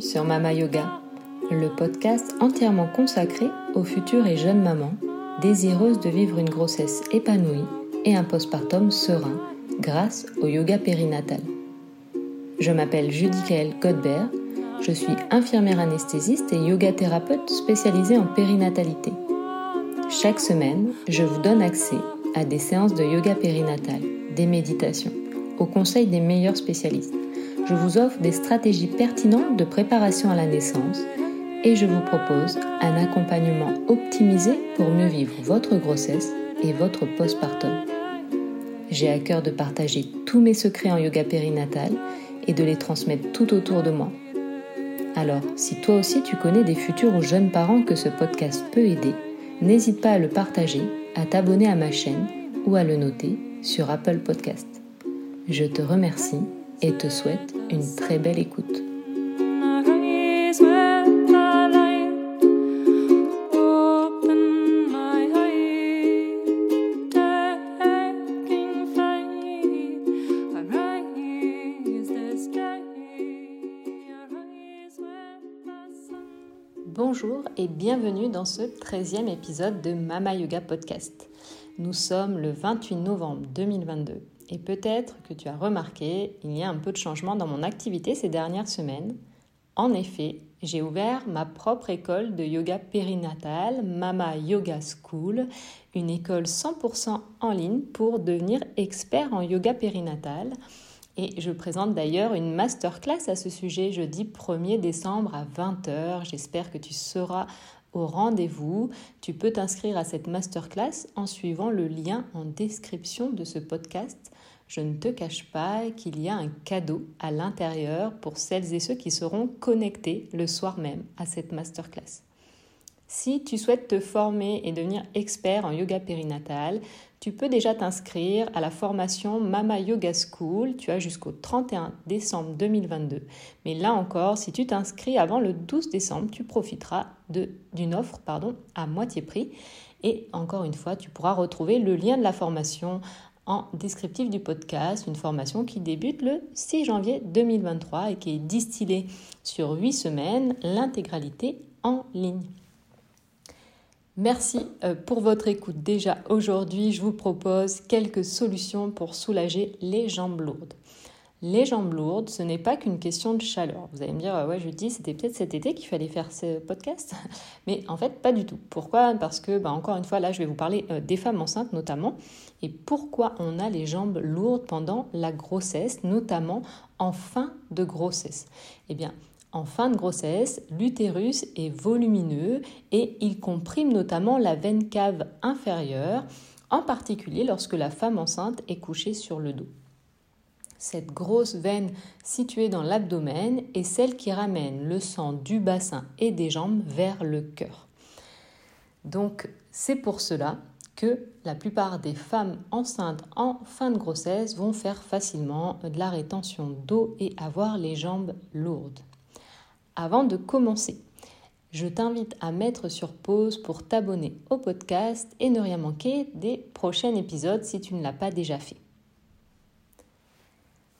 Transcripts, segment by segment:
sur Mama Yoga, le podcast entièrement consacré aux futures et jeunes mamans désireuses de vivre une grossesse épanouie et un postpartum serein grâce au yoga périnatal. Je m'appelle Judy-Kael Godbert, je suis infirmière anesthésiste et yoga thérapeute spécialisée en périnatalité. Chaque semaine, je vous donne accès à des séances de yoga périnatal, des méditations, au conseil des meilleurs spécialistes je vous offre des stratégies pertinentes de préparation à la naissance et je vous propose un accompagnement optimisé pour mieux vivre votre grossesse et votre postpartum. J'ai à cœur de partager tous mes secrets en yoga périnatal et de les transmettre tout autour de moi. Alors, si toi aussi tu connais des futurs ou jeunes parents que ce podcast peut aider, n'hésite pas à le partager, à t'abonner à ma chaîne ou à le noter sur Apple Podcast. Je te remercie et te souhaite une très belle écoute. Bonjour et bienvenue dans ce 13e épisode de Mama Yoga Podcast. Nous sommes le 28 novembre 2022 et peut-être que tu as remarqué, il y a un peu de changement dans mon activité ces dernières semaines. En effet, j'ai ouvert ma propre école de yoga périnatal, Mama Yoga School, une école 100% en ligne pour devenir expert en yoga périnatal. Et je présente d'ailleurs une masterclass à ce sujet jeudi 1er décembre à 20h. J'espère que tu seras au rendez-vous. Tu peux t'inscrire à cette masterclass en suivant le lien en description de ce podcast je ne te cache pas qu'il y a un cadeau à l'intérieur pour celles et ceux qui seront connectés le soir même à cette masterclass. Si tu souhaites te former et devenir expert en yoga périnatal, tu peux déjà t'inscrire à la formation Mama Yoga School. Tu as jusqu'au 31 décembre 2022. Mais là encore, si tu t'inscris avant le 12 décembre, tu profiteras d'une offre à moitié prix. Et encore une fois, tu pourras retrouver le lien de la formation en descriptif du podcast, une formation qui débute le 6 janvier 2023 et qui est distillée sur 8 semaines, l'intégralité en ligne. Merci euh, pour votre écoute. Déjà aujourd'hui, je vous propose quelques solutions pour soulager les jambes lourdes. Les jambes lourdes, ce n'est pas qu'une question de chaleur. Vous allez me dire, ouais, je dis, c'était peut-être cet été qu'il fallait faire ce podcast. Mais en fait, pas du tout. Pourquoi? Parce que, bah, encore une fois, là, je vais vous parler euh, des femmes enceintes notamment. Et pourquoi on a les jambes lourdes pendant la grossesse, notamment en fin de grossesse? Eh bien, en fin de grossesse, l'utérus est volumineux et il comprime notamment la veine cave inférieure, en particulier lorsque la femme enceinte est couchée sur le dos. Cette grosse veine située dans l'abdomen est celle qui ramène le sang du bassin et des jambes vers le cœur. Donc c'est pour cela que la plupart des femmes enceintes en fin de grossesse vont faire facilement de la rétention d'eau et avoir les jambes lourdes. Avant de commencer, je t'invite à mettre sur pause pour t'abonner au podcast et ne rien manquer des prochains épisodes si tu ne l'as pas déjà fait.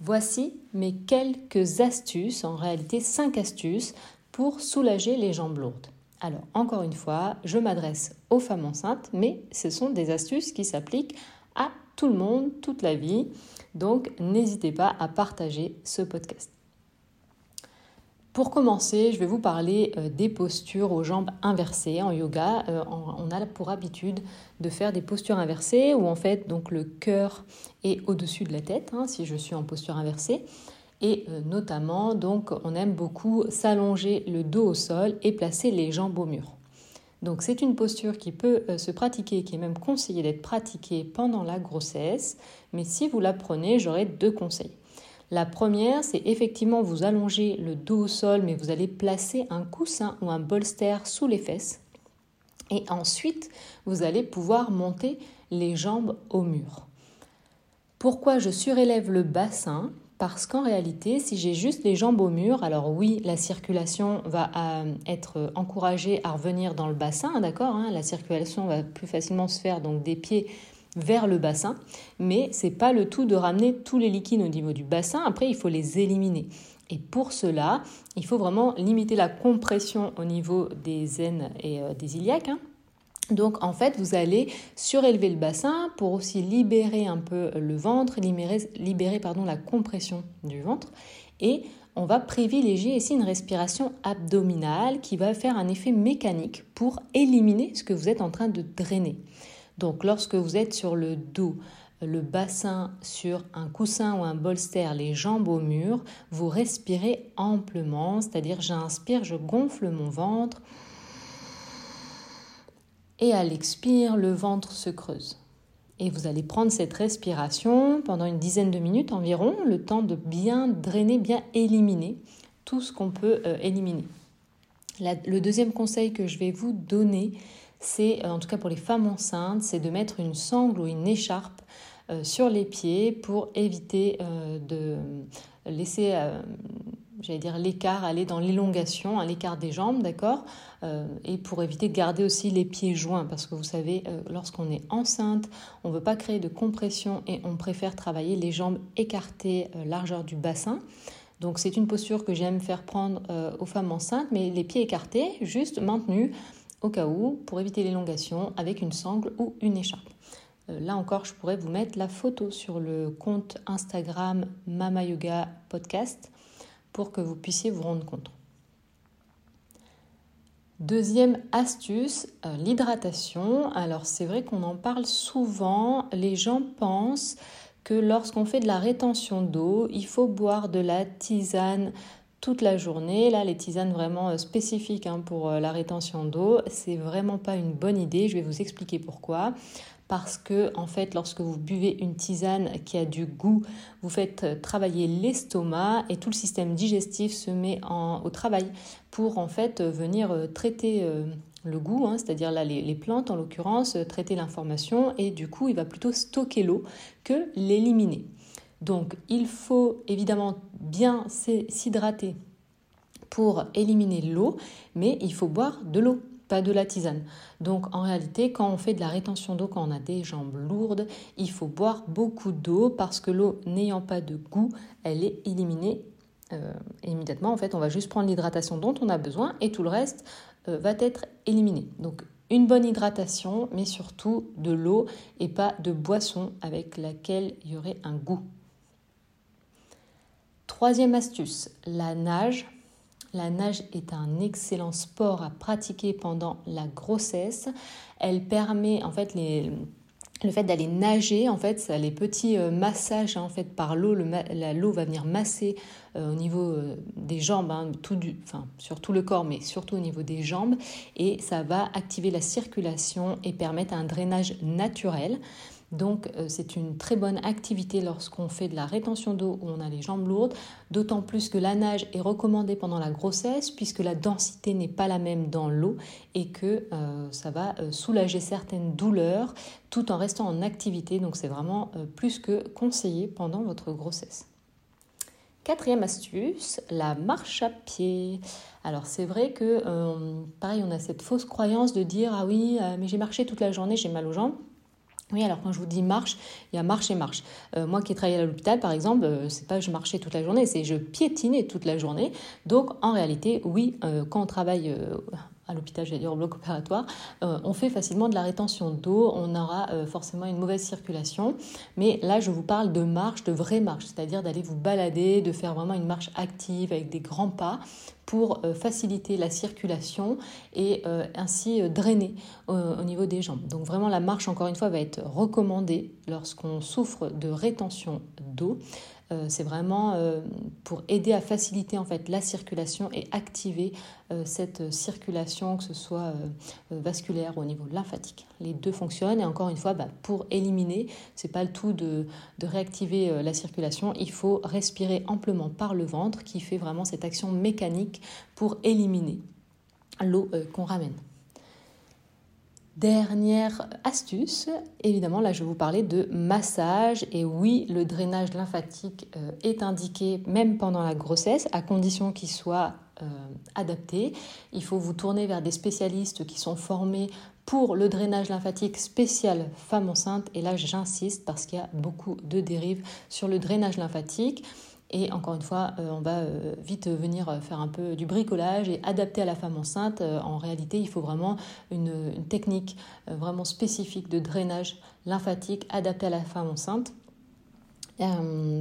Voici mes quelques astuces, en réalité 5 astuces pour soulager les jambes lourdes. Alors, encore une fois, je m'adresse aux femmes enceintes, mais ce sont des astuces qui s'appliquent à tout le monde, toute la vie. Donc, n'hésitez pas à partager ce podcast. Pour commencer, je vais vous parler euh, des postures aux jambes inversées. En yoga, euh, on a pour habitude de faire des postures inversées où en fait donc le cœur est au-dessus de la tête, hein, si je suis en posture inversée. Et euh, notamment, donc, on aime beaucoup s'allonger le dos au sol et placer les jambes au mur. Donc, c'est une posture qui peut se pratiquer, qui est même conseillée d'être pratiquée pendant la grossesse. Mais si vous la prenez, j'aurai deux conseils. La première, c'est effectivement vous allonger le dos au sol, mais vous allez placer un coussin ou un bolster sous les fesses. Et ensuite, vous allez pouvoir monter les jambes au mur. Pourquoi je surélève le bassin? Parce qu'en réalité, si j'ai juste les jambes au mur, alors oui, la circulation va euh, être encouragée à revenir dans le bassin, d'accord hein, La circulation va plus facilement se faire donc des pieds vers le bassin, mais c'est pas le tout de ramener tous les liquides au niveau du bassin. Après, il faut les éliminer. Et pour cela, il faut vraiment limiter la compression au niveau des aines et euh, des iliaques. Hein. Donc en fait, vous allez surélever le bassin pour aussi libérer un peu le ventre, libérer, libérer pardon, la compression du ventre. Et on va privilégier ici une respiration abdominale qui va faire un effet mécanique pour éliminer ce que vous êtes en train de drainer. Donc lorsque vous êtes sur le dos, le bassin sur un coussin ou un bolster, les jambes au mur, vous respirez amplement, c'est-à-dire j'inspire, je gonfle mon ventre et à l'expire, le ventre se creuse. Et vous allez prendre cette respiration pendant une dizaine de minutes environ, le temps de bien drainer, bien éliminer tout ce qu'on peut euh, éliminer. le deuxième conseil que je vais vous donner, c'est, euh, en tout cas pour les femmes enceintes, c'est de mettre une sangle ou une écharpe euh, sur les pieds pour éviter de laisser j'allais dire l'écart, aller dans l'élongation, à l'écart des jambes, d'accord euh, Et pour éviter de garder aussi les pieds joints, parce que vous savez, euh, lorsqu'on est enceinte, on ne veut pas créer de compression et on préfère travailler les jambes écartées, euh, largeur du bassin. Donc c'est une posture que j'aime faire prendre aux femmes enceintes, mais les pieds écartés, juste maintenus au cas où, pour éviter l'élongation, avec une sangle ou une écharpe. Là encore, je pourrais vous mettre la photo sur le compte Instagram Mama Yoga Podcast pour que vous puissiez vous rendre compte. Deuxième astuce, euh, l'hydratation. Alors c'est vrai qu'on en parle souvent. Les gens pensent que lorsqu'on fait de la rétention d'eau, il faut boire de la tisane toute la journée. Là, les tisanes vraiment euh, spécifiques hein, pour euh, la rétention d'eau, c'est vraiment pas une bonne idée. Je vais vous expliquer pourquoi parce que en fait lorsque vous buvez une tisane qui a du goût, vous faites euh, travailler l'estomac et tout le système digestif se met au travail pour en fait venir traiter le goût, hein, c'est-à-dire là les, plantes en l'occurrence, traiter l'information et du coup il va plutôt stocker l'eau que l'éliminer. Donc il faut évidemment bien s'hydrater pour éliminer l'eau, mais il faut boire de l'eau pas de la tisane. Donc en réalité, quand on fait de la rétention d'eau, quand on a des jambes lourdes, il faut boire beaucoup d'eau parce que l'eau n'ayant pas de goût, elle est éliminée euh, immédiatement. En fait, on va juste prendre l'hydratation dont on a besoin et tout le reste euh, va être éliminé. Donc une bonne hydratation, mais surtout de l'eau et pas de boisson avec laquelle il y aurait un goût. Troisième astuce, la nage la nage est un excellent sport à pratiquer pendant la grossesse. Elle permet en fait le fait d'aller nager, en fait, les petits euh, massages hein, en fait par l'eau, l'eau va venir masser euh, au niveau euh, des jambes, hein, tout du, enfin, sur tout le corps, mais surtout au niveau des jambes, et ça va activer la circulation et permettre un drainage naturel. Donc euh, c'est une très bonne activité lorsqu'on fait de la rétention d'eau où on a les jambes lourdes, d'autant plus que la nage est recommandée pendant la grossesse puisque la densité n'est pas la même dans l'eau et que euh, ça va euh, soulager certaines douleurs tout en restant en activité. Donc c'est vraiment plus que conseillé pendant votre grossesse. Quatrième astuce, la marche à pied. Alors c'est vrai que, pareil, on a cette fausse croyance de dire ah oui, mais j'ai marché toute la journée, j'ai mal aux jambes. Oui, alors quand je vous dis marche, il y a marche et marche. Euh, moi qui ai travaillé à l'hôpital, par exemple, euh, c'est pas je marchais toute la journée, c'est je piétinais toute la journée. Donc en réalité, oui, euh, quand on travaille à l'hôpital, j'allais dire au bloc opératoire, on fait facilement de la rétention d'eau, on aura forcément une mauvaise circulation. Mais là, je vous parle de marche, de vraie marche, c'est-à-dire d'aller vous balader, de faire vraiment une marche active avec des grands pas pour euh, faciliter la circulation et euh, ainsi euh, drainer au niveau des jambes. Donc vraiment la marche encore une fois va être recommandée lorsqu'on souffre de rétention d'eau. C'est vraiment pour aider à faciliter la circulation et activer cette circulation, que ce soit vasculaire ou au niveau lymphatique. Les deux fonctionnent et encore une fois, bah, pour éliminer, c'est pas le tout de, réactiver la circulation. Il faut respirer amplement par le ventre qui fait vraiment cette action mécanique pour éliminer l'eau euh, qu'on ramène. Dernière astuce, évidemment là je vais vous parler de massage et oui le drainage lymphatique euh, est indiqué même pendant la grossesse à condition qu'il soit euh, adapté. Il faut vous tourner vers des spécialistes qui sont formés pour le drainage lymphatique spécial femme enceinte et là j'insiste parce qu'il y a beaucoup de dérives sur le drainage lymphatique. Et encore une fois, euh, on va euh, vite venir faire un peu du bricolage et adapter à la femme enceinte. Euh, en réalité, il faut vraiment une, technique vraiment spécifique de drainage lymphatique adaptée à la femme enceinte.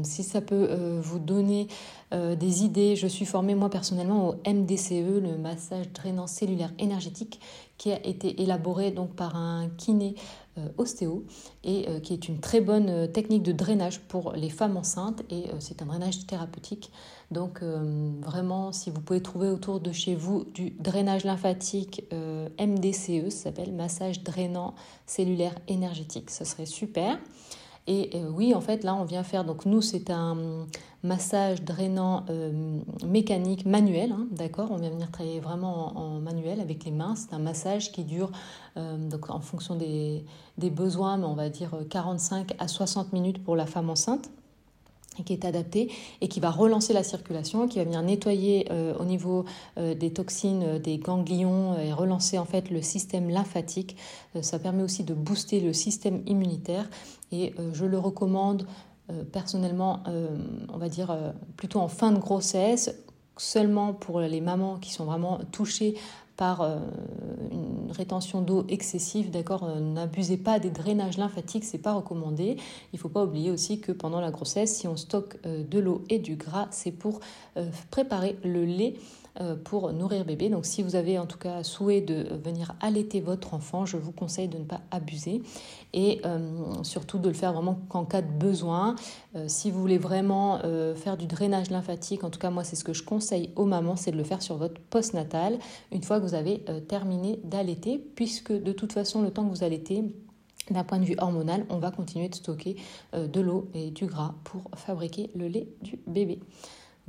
si ça peut vous donner des idées, je suis formée moi personnellement au MDCE, le massage drainant cellulaire énergétique, qui a été élaboré donc par un kiné euh, ostéo et euh, qui est une très bonne euh, technique de drainage pour les femmes enceintes et c'est un drainage thérapeutique. Donc vraiment, si vous pouvez trouver autour de chez vous du drainage lymphatique MDCE, ça s'appelle massage drainant cellulaire énergétique, ça serait super. Et euh, oui, en fait, là, on vient faire, donc nous, c'est un massage drainant euh, mécanique manuel, hein, d'accord On vient venir travailler vraiment en, manuel avec les mains. C'est un massage qui dure, euh, donc en fonction des, des besoins, mais on va dire 45 à 60 minutes pour la femme enceinte qui est adapté et qui va relancer la circulation, qui va venir nettoyer euh, au niveau euh, des toxines, euh, des ganglions et relancer en fait le système lymphatique. ça permet aussi de booster le système immunitaire et je le recommande personnellement, on va dire plutôt en fin de grossesse, seulement pour les mamans qui sont vraiment touchées par euh, une rétention d'eau excessive, d'accord euh, N'abusez pas des drainages lymphatiques, c'est pas recommandé. Il faut pas oublier aussi que pendant la grossesse, si on stocke euh, de l'eau et du gras, c'est pour préparer le lait pour nourrir bébé. Donc si vous avez en tout cas souhait de venir allaiter votre enfant, je vous conseille de ne pas abuser et euh, surtout de le faire vraiment qu'en cas de besoin. Euh, si vous voulez vraiment faire du drainage lymphatique, en tout cas moi c'est ce que je conseille aux mamans, c'est de le faire sur votre postnatal une fois que vous avez terminé d'allaiter, puisque de toute façon le temps que vous allaitez, d'un point de vue hormonal, on va continuer de stocker de l'eau et du gras pour fabriquer le lait du bébé.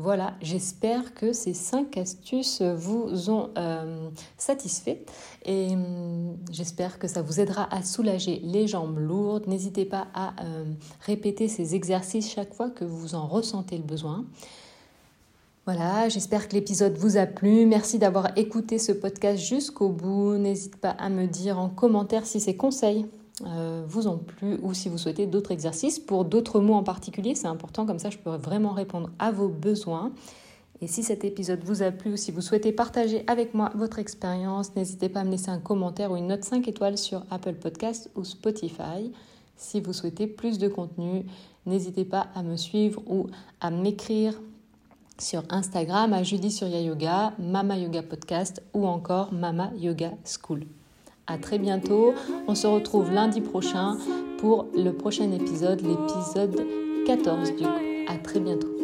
Voilà, j'espère que ces cinq astuces vous ont euh, satisfait et hum, j'espère que ça vous aidera à soulager les jambes lourdes. N'hésitez pas à euh, répéter ces exercices chaque fois que vous en ressentez le besoin. Voilà, j'espère que l'épisode vous a plu. Merci d'avoir écouté ce podcast jusqu'au bout. N'hésitez pas à me dire en commentaire si ces conseils vous ont plu ou si vous souhaitez d'autres exercices pour d'autres mots en particulier. C'est important, comme ça je pourrai vraiment répondre à vos besoins. Et si cet épisode vous a plu ou si vous souhaitez partager avec moi votre expérience, n'hésitez pas à me laisser un commentaire ou une note 5 étoiles sur Apple Podcast ou Spotify. Si vous souhaitez plus de contenu, n'hésitez pas à me suivre ou à m'écrire sur Instagram à Judy sur Yoga, Mama Yoga Podcast ou encore Mama Yoga School. À très bientôt. On se retrouve lundi prochain pour le prochain épisode, l'épisode 14 du coup. À très bientôt.